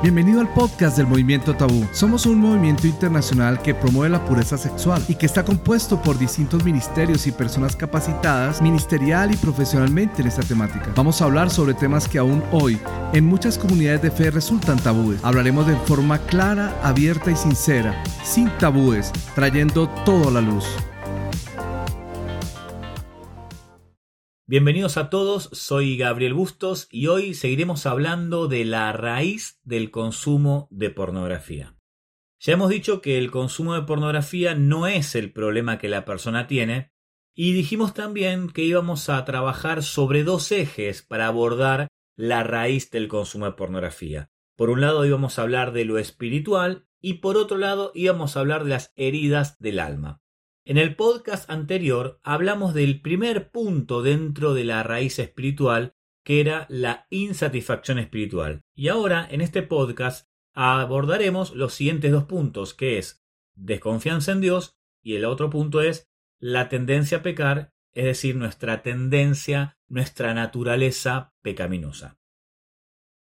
Bienvenido al podcast del Movimiento Tabú. Somos un movimiento internacional que promueve la pureza sexual y que está compuesto por distintos ministerios y personas capacitadas ministerial y profesionalmente en esta temática. Vamos a hablar sobre temas que aún hoy en muchas comunidades de fe resultan tabúes. Hablaremos de forma clara, abierta y sincera, sin tabúes, trayendo todo a la luz. Bienvenidos a todos, soy Gabriel Bustos y hoy seguiremos hablando de la raíz del consumo de pornografía. Ya hemos dicho que el consumo de pornografía no es el problema que la persona tiene y dijimos también que íbamos a trabajar sobre dos ejes para abordar la raíz del consumo de pornografía. Por un lado íbamos a hablar de lo espiritual y por otro lado íbamos a hablar de las heridas del alma. En el podcast anterior hablamos del primer punto dentro de la raíz espiritual, que era la insatisfacción espiritual. Y ahora, en este podcast, abordaremos los siguientes dos puntos, que es desconfianza en Dios y el otro punto es la tendencia a pecar, es decir, nuestra tendencia, nuestra naturaleza pecaminosa.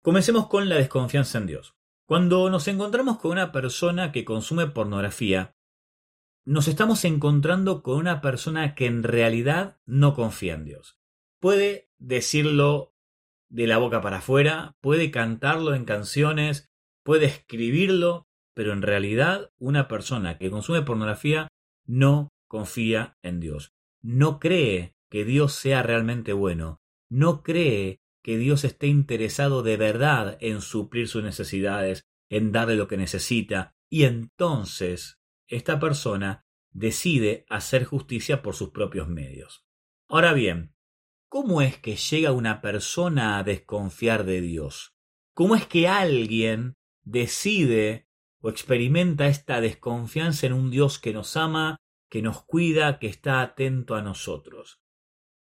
Comencemos con la desconfianza en Dios. Cuando nos encontramos con una persona que consume pornografía, nos estamos encontrando con una persona que en realidad no confía en Dios. Puede decirlo de la boca para afuera, puede cantarlo en canciones, puede escribirlo, pero en realidad una persona que consume pornografía no confía en Dios. No cree que Dios sea realmente bueno. No cree que Dios esté interesado de verdad en suplir sus necesidades, en darle lo que necesita. Y entonces esta persona decide hacer justicia por sus propios medios. Ahora bien, ¿cómo es que llega una persona a desconfiar de Dios? ¿Cómo es que alguien decide o experimenta esta desconfianza en un Dios que nos ama, que nos cuida, que está atento a nosotros?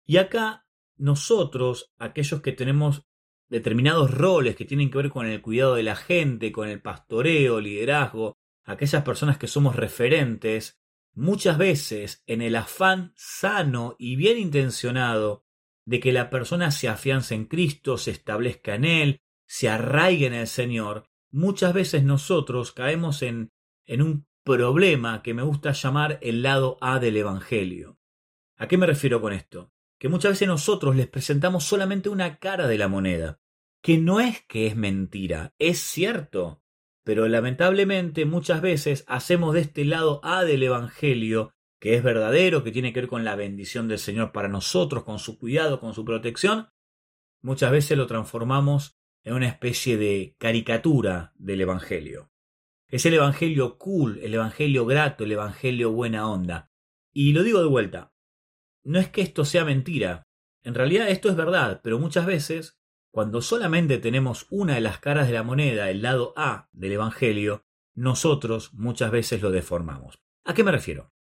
Y acá nosotros, aquellos que tenemos determinados roles que tienen que ver con el cuidado de la gente, con el pastoreo, liderazgo, aquellas personas que somos referentes, muchas veces en el afán sano y bien intencionado de que la persona se afiance en Cristo, se establezca en Él, se arraigue en el Señor, muchas veces nosotros caemos en, en un problema que me gusta llamar el lado A del Evangelio. ¿A qué me refiero con esto? Que muchas veces nosotros les presentamos solamente una cara de la moneda, que no es que es mentira, es cierto, pero lamentablemente muchas veces hacemos de este lado A del Evangelio, que es verdadero, que tiene que ver con la bendición del Señor para nosotros, con su cuidado, con su protección, muchas veces lo transformamos en una especie de caricatura del Evangelio. Es el Evangelio cool, el Evangelio grato, el Evangelio buena onda. Y lo digo de vuelta, no es que esto sea mentira, en realidad esto es verdad, pero muchas veces cuando solamente tenemos una de las caras de la moneda, el lado A del Evangelio, nosotros muchas veces lo deformamos. ¿A qué me refiero?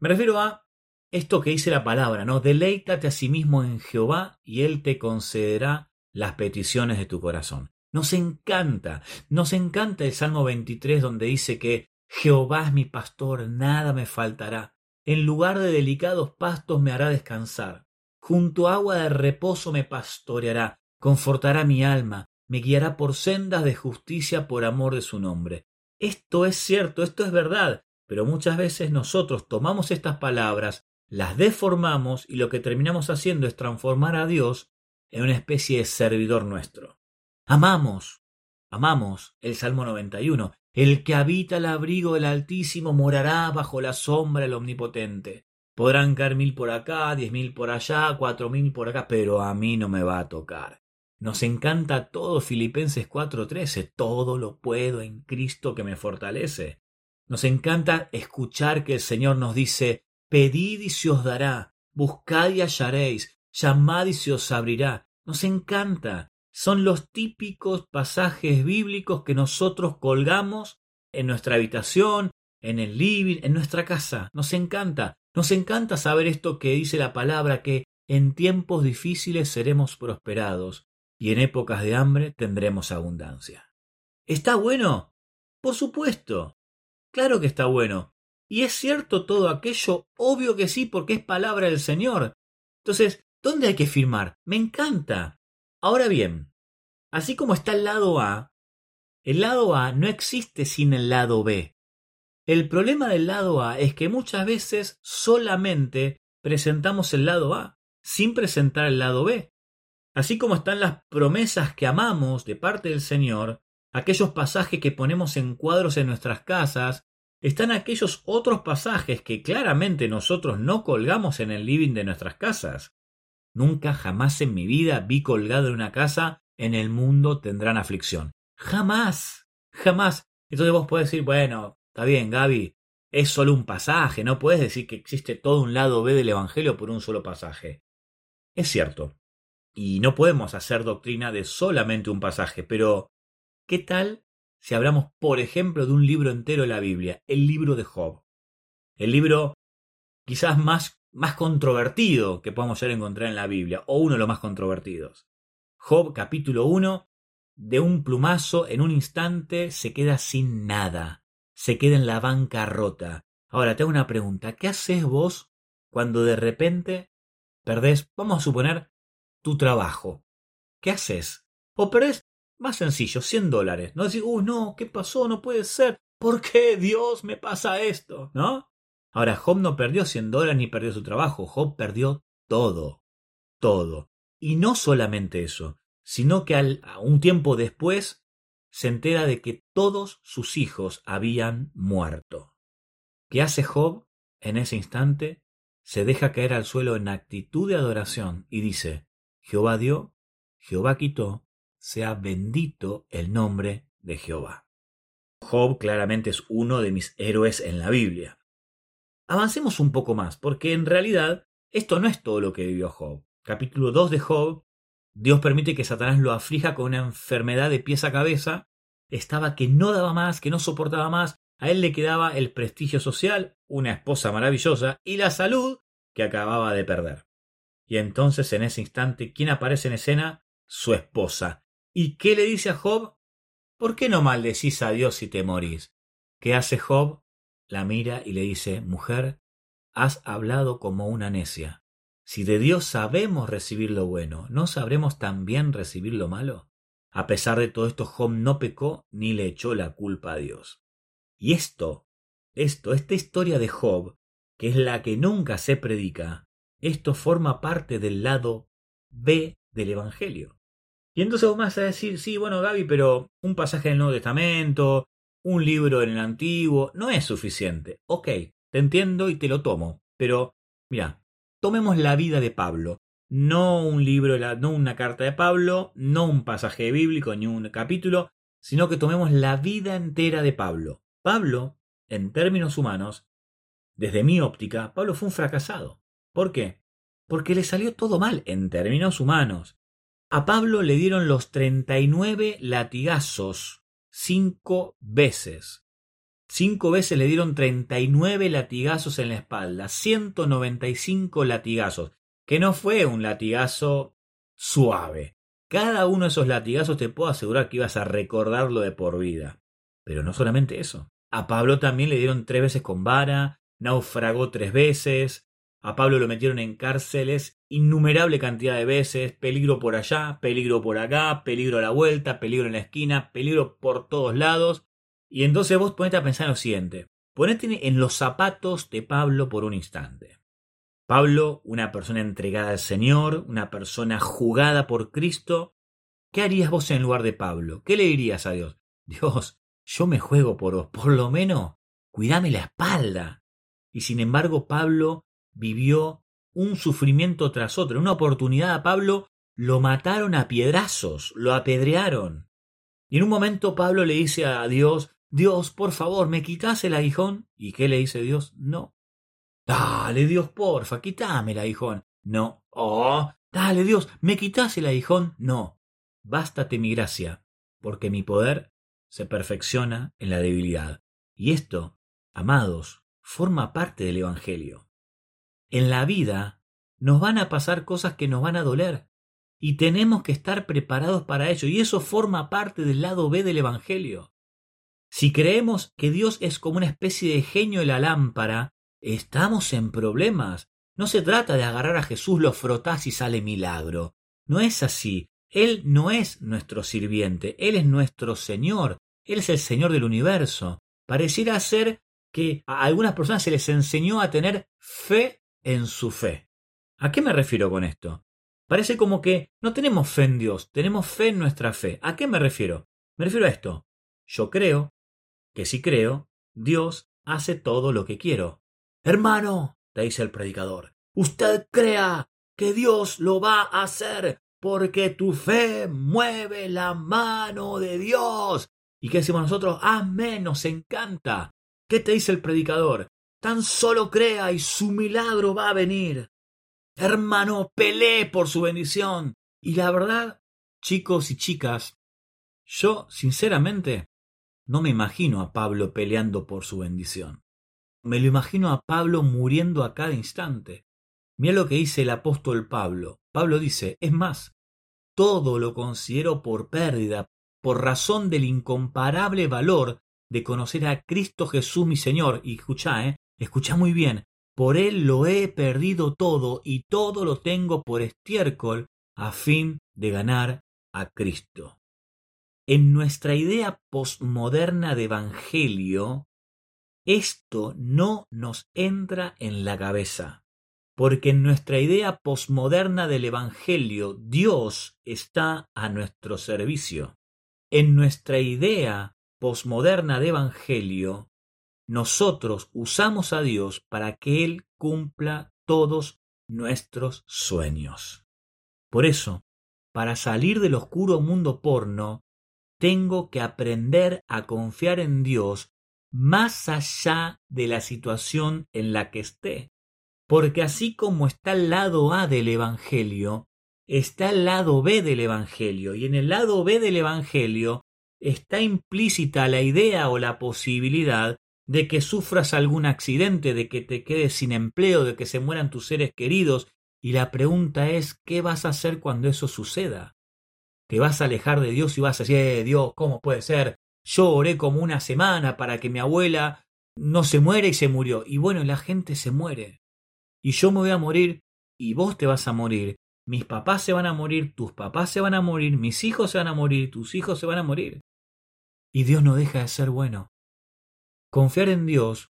Me refiero a esto que dice la palabra, ¿no? Deleítate a sí mismo en Jehová y Él te concederá las peticiones de tu corazón. Nos encanta, nos encanta el Salmo 23 donde dice que Jehová es mi pastor, nada me faltará. En lugar de delicados pastos me hará descansar. Junto a agua de reposo me pastoreará confortará mi alma, me guiará por sendas de justicia por amor de su nombre. Esto es cierto, esto es verdad, pero muchas veces nosotros tomamos estas palabras, las deformamos y lo que terminamos haciendo es transformar a Dios en una especie de servidor nuestro. Amamos, amamos el Salmo 91. El que habita el abrigo del Altísimo morará bajo la sombra del Omnipotente. Podrán caer mil por acá, diez mil por allá, cuatro mil por acá, pero a mí no me va a tocar. Nos encanta todo Filipenses 4:13, todo lo puedo en Cristo que me fortalece. Nos encanta escuchar que el Señor nos dice, pedid y se os dará, buscad y hallaréis, llamad y se os abrirá. Nos encanta. Son los típicos pasajes bíblicos que nosotros colgamos en nuestra habitación, en el living, en nuestra casa. Nos encanta. Nos encanta saber esto que dice la palabra, que en tiempos difíciles seremos prosperados y en épocas de hambre tendremos abundancia. ¿Está bueno? Por supuesto. Claro que está bueno. ¿Y es cierto todo aquello? Obvio que sí, porque es palabra del Señor. Entonces, ¿dónde hay que firmar? Me encanta. Ahora bien, así como está el lado A, El lado A no existe sin el lado B. El problema del lado A es que muchas veces solamente presentamos el lado A sin presentar el lado B. Así como están las promesas que amamos de parte del Señor, aquellos pasajes que ponemos en cuadros en nuestras casas, están aquellos otros pasajes que claramente nosotros no colgamos en el living de nuestras casas. Nunca jamás en mi vida vi colgado en una casa en el mundo tendrán aflicción. Jamás, jamás. Entonces vos podés decir, bueno, está bien, Gaby, es solo un pasaje, no puedes decir que existe todo un lado B del Evangelio por un solo pasaje. Es cierto, y no podemos hacer doctrina de solamente un pasaje, pero ¿qué tal si hablamos, por ejemplo, de un libro entero de la Biblia, el libro de Job? El libro quizás más, más controvertido que podamos encontrar en la Biblia, o uno de los más controvertidos. Job capítulo 1, de un plumazo, en un instante, se queda sin nada, se queda en la banca rota. Ahora, te una pregunta, ¿qué haces vos cuando de repente perdés, vamos a suponer, tu trabajo? ¿Qué haces? O perdés, más sencillo, 100 dólares. No decir, uy, no, ¿qué pasó? No puede ser. ¿Por qué Dios me pasa esto? ¿No? Ahora, Job no perdió 100 dólares ni perdió su trabajo. Job perdió todo. Todo. Y no solamente eso, sino que al, un tiempo después se entera de que todos sus hijos habían muerto. ¿Qué hace Job en ese instante? Se deja caer al suelo en actitud de adoración y dice, Jehová dio, Jehová quitó, sea bendito el nombre de Jehová. Job claramente es uno de mis héroes en la Biblia. Avancemos un poco más, porque en realidad esto no es todo lo que vivió Job capítulo 2 de Job, Dios permite que Satanás lo aflija con una enfermedad de pies a cabeza. Estaba que no daba más, que no soportaba más. A él le quedaba el prestigio social, una esposa maravillosa y la salud que acababa de perder. Y entonces en ese instante, ¿quién aparece en escena? Su esposa. ¿Y qué le dice a Job? ¿Por qué no maldecís a Dios si te morís? ¿Qué hace Job? La mira y le dice, Mujer, has hablado como una necia. Si de Dios sabemos recibir lo bueno, ¿no sabremos también recibir lo malo? A pesar de todo esto, Job no pecó ni le echó la culpa a Dios. Y esto, esto, esta historia de Job, que es la que nunca se predica, esto forma parte del lado B del Evangelio. Y entonces vos vas a decir, sí, bueno, Gaby, pero un pasaje del Nuevo Testamento, un libro en el Antiguo, no es suficiente. Ok, te entiendo y te lo tomo, pero mira, tomemos la vida de Pablo. No un libro, no una carta de Pablo, no un pasaje bíblico ni un capítulo, sino que tomemos la vida entera de Pablo. Pablo, en términos humanos, desde mi óptica, Pablo fue un fracasado. ¿Por qué? Porque le salió todo mal en términos humanos. A Pablo le dieron los 39 latigazos cinco veces. Cinco veces le dieron 39 latigazos en la espalda, 195 latigazos, que no fue un latigazo suave. Cada uno de esos latigazos te puedo asegurar que ibas a recordarlo de por vida. Pero no solamente eso. A Pablo también le dieron tres veces con vara, naufragó tres veces, a Pablo lo metieron en cárceles innumerable cantidad de veces, peligro por allá, peligro por acá, peligro a la vuelta, peligro en la esquina, peligro por todos lados, y entonces vos ponete a pensar lo siguiente. Ponete en los zapatos de Pablo por un instante. Pablo, una persona entregada al Señor, una persona jugada por Cristo. ¿Qué harías vos en lugar de Pablo? ¿Qué le dirías a Dios? Dios, yo me juego por vos, por lo menos cuidame la espalda. Y sin embargo, Pablo vivió un sufrimiento tras otro. una oportunidad a Pablo lo mataron a piedrazos, lo apedrearon. Y en un momento Pablo le dice a Dios, Dios, por favor, ¿me quitas el aguijón? ¿Y qué le dice Dios? No. Dale, Dios, porfa, quítame el aguijón. No. Oh, dale, Dios, ¿me quitas el aguijón? No. Bástate mi gracia, porque mi poder se perfecciona en la debilidad. Y esto, amados, forma parte del Evangelio. En la vida nos van a pasar cosas que nos van a doler, y tenemos que estar preparados para ello, y eso forma parte del lado B del Evangelio. Si creemos que Dios es como una especie de genio de la lámpara, estamos en problemas. No se trata de agarrar a Jesús, lo frotás y sale milagro. No es así. Él no es nuestro sirviente, Él es nuestro Señor. Él es el Señor del universo. Pareciera ser que a algunas personas se les enseñó a tener fe en su fe. ¿A qué me refiero con esto? Parece como que no tenemos fe en Dios, tenemos fe en nuestra fe. ¿A qué me refiero? Me refiero a esto. Yo creo que si creo, Dios hace todo lo que quiero. Hermano, te dice el predicador, usted crea que Dios lo va a hacer porque tu fe mueve la mano de Dios. ¿Y qué decimos nosotros? Amén, nos encanta. ¿Qué te dice el predicador? Tan solo crea y su milagro va a venir. Hermano, pelee por su bendición. Y la verdad, chicos y chicas, yo, sinceramente, no me imagino a Pablo peleando por su bendición. Me lo imagino a Pablo muriendo a cada instante. Mira lo que dice el apóstol Pablo. Pablo dice, es más, todo lo considero por pérdida, por razón del incomparable valor de conocer a Cristo Jesús mi Señor. Y escucha, eh, escucha muy bien, por Él lo he perdido todo y todo lo tengo por estiércol a fin de ganar a Cristo. En nuestra idea postmoderna de Evangelio, esto no nos entra en la cabeza, porque en nuestra idea postmoderna del Evangelio Dios está a nuestro servicio. En nuestra idea postmoderna de Evangelio, nosotros usamos a Dios para que Él cumpla todos nuestros sueños. Por eso, para salir del oscuro mundo porno, tengo que aprender a confiar en Dios más allá de la situación en la que esté. Porque así como está el lado A del Evangelio, está el lado B del Evangelio. Y en el lado B del Evangelio está implícita la idea o la posibilidad de que sufras algún accidente, de que te quedes sin empleo, de que se mueran tus seres queridos. Y la pregunta es, ¿qué vas a hacer cuando eso suceda? te vas a alejar de Dios y vas a decir, eh, Dios, ¿cómo puede ser? Yo oré como una semana para que mi abuela no se muera y se murió. Y bueno, la gente se muere. Y yo me voy a morir y vos te vas a morir. Mis papás se van a morir, tus papás se van a morir, mis hijos se van a morir, tus hijos se van a morir. Y Dios no deja de ser bueno. Confiar en Dios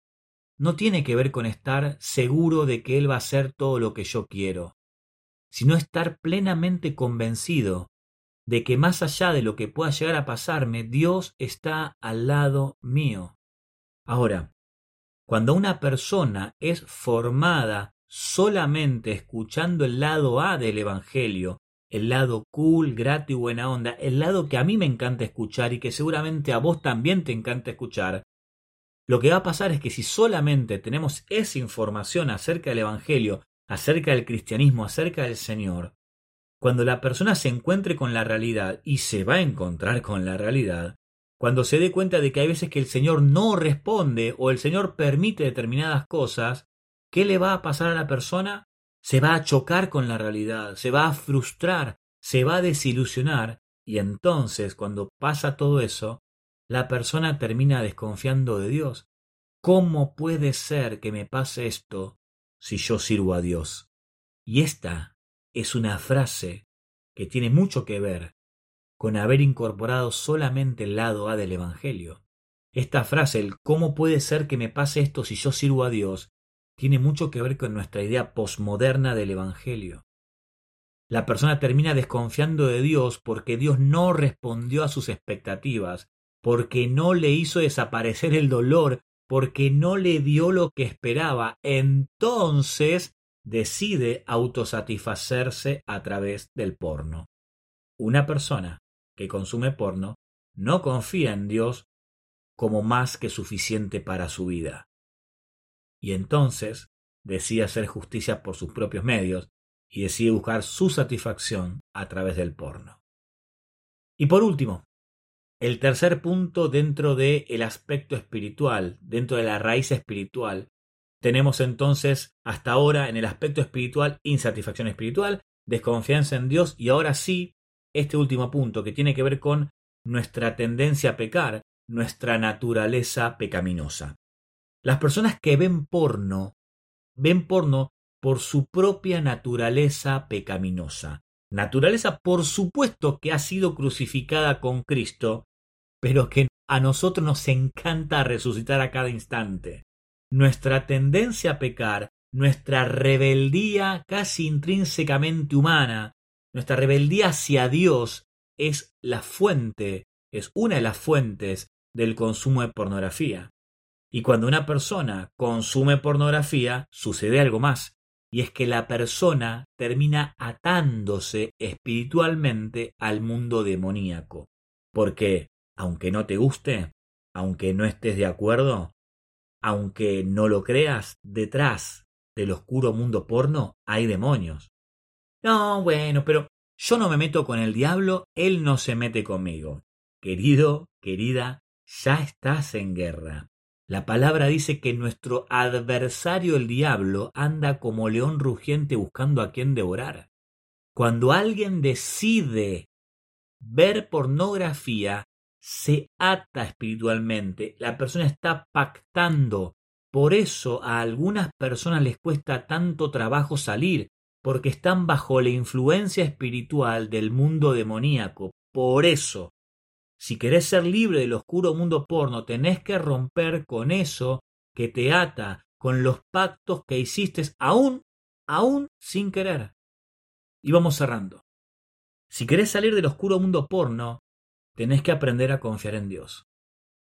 no tiene que ver con estar seguro de que Él va a hacer todo lo que yo quiero, sino estar plenamente convencido de que más allá de lo que pueda llegar a pasarme, Dios está al lado mío. Ahora, cuando una persona es formada solamente escuchando el lado A del Evangelio, el lado cool, grato y buena onda, el lado que a mí me encanta escuchar y que seguramente a vos también te encanta escuchar, lo que va a pasar es que si solamente tenemos esa información acerca del Evangelio, acerca del cristianismo, acerca del Señor, cuando la persona se encuentre con la realidad, y se va a encontrar con la realidad, cuando se dé cuenta de que hay veces que el Señor no responde o el Señor permite determinadas cosas, ¿qué le va a pasar a la persona? Se va a chocar con la realidad, se va a frustrar, se va a desilusionar, y entonces cuando pasa todo eso, la persona termina desconfiando de Dios. ¿Cómo puede ser que me pase esto si yo sirvo a Dios? Y esta es una frase que tiene mucho que ver con haber incorporado solamente el lado A del Evangelio. Esta frase, el cómo puede ser que me pase esto si yo sirvo a Dios, tiene mucho que ver con nuestra idea posmoderna del Evangelio. La persona termina desconfiando de Dios porque Dios no respondió a sus expectativas, porque no le hizo desaparecer el dolor, porque no le dio lo que esperaba. Entonces decide autosatisfacerse a través del porno. Una persona que consume porno no confía en Dios como más que suficiente para su vida. Y entonces decide hacer justicia por sus propios medios y decide buscar su satisfacción a través del porno. Y por último, el tercer punto dentro del el aspecto espiritual, dentro de la raíz espiritual, tenemos entonces hasta ahora en el aspecto espiritual insatisfacción espiritual, desconfianza en Dios y ahora sí este último punto que tiene que ver con nuestra tendencia a pecar, nuestra naturaleza pecaminosa. Las personas que ven porno, ven porno por su propia naturaleza pecaminosa. Naturaleza, por supuesto, que ha sido crucificada con Cristo, pero que a nosotros nos encanta resucitar a cada instante. Nuestra tendencia a pecar, nuestra rebeldía casi intrínsecamente humana, nuestra rebeldía hacia Dios es la fuente, es una de las fuentes del consumo de pornografía. Y cuando una persona consume pornografía, sucede algo más, y es que la persona termina atándose espiritualmente al mundo demoníaco. Porque, aunque no te guste, aunque no estés de acuerdo, aunque no lo creas, detrás del oscuro mundo porno hay demonios. No, bueno, pero yo no me meto con el diablo, él no se mete conmigo. Querido, querida, ya estás en guerra. La palabra dice que nuestro adversario el diablo anda como león rugiente buscando a quien devorar. Cuando alguien decide ver pornografía, se ata espiritualmente. La persona está pactando. Por eso a algunas personas les cuesta tanto trabajo salir, porque están bajo la influencia espiritual del mundo demoníaco. Por eso si querés ser libre del oscuro mundo porno, tenés que romper con eso que te ata, con los pactos que hiciste aún, aún sin querer. Y vamos cerrando. Si querés salir del oscuro mundo porno, tenés que aprender a confiar en Dios.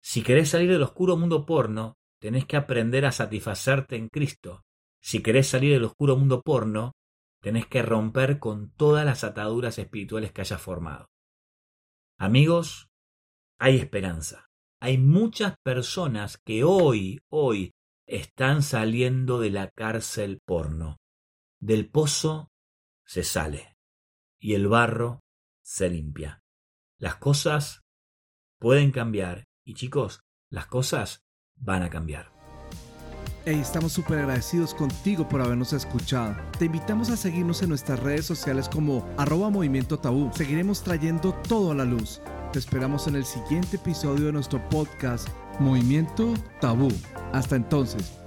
Si querés salir del oscuro mundo porno, tenés que aprender a satisfacerte en Cristo. Si querés salir del oscuro mundo porno, tenés que romper con todas las ataduras espirituales que hayas formado. Amigos, hay esperanza. Hay muchas personas que hoy, hoy, están saliendo de la cárcel porno. Del pozo se sale y el barro se limpia. Las cosas pueden cambiar y chicos, las cosas van a cambiar. Hey, estamos súper agradecidos contigo por habernos escuchado. Te invitamos a seguirnos en nuestras redes sociales como arroba movimiento tabú. Seguiremos trayendo todo a la luz. Te esperamos en el siguiente episodio de nuestro podcast Movimiento Tabú. Hasta entonces.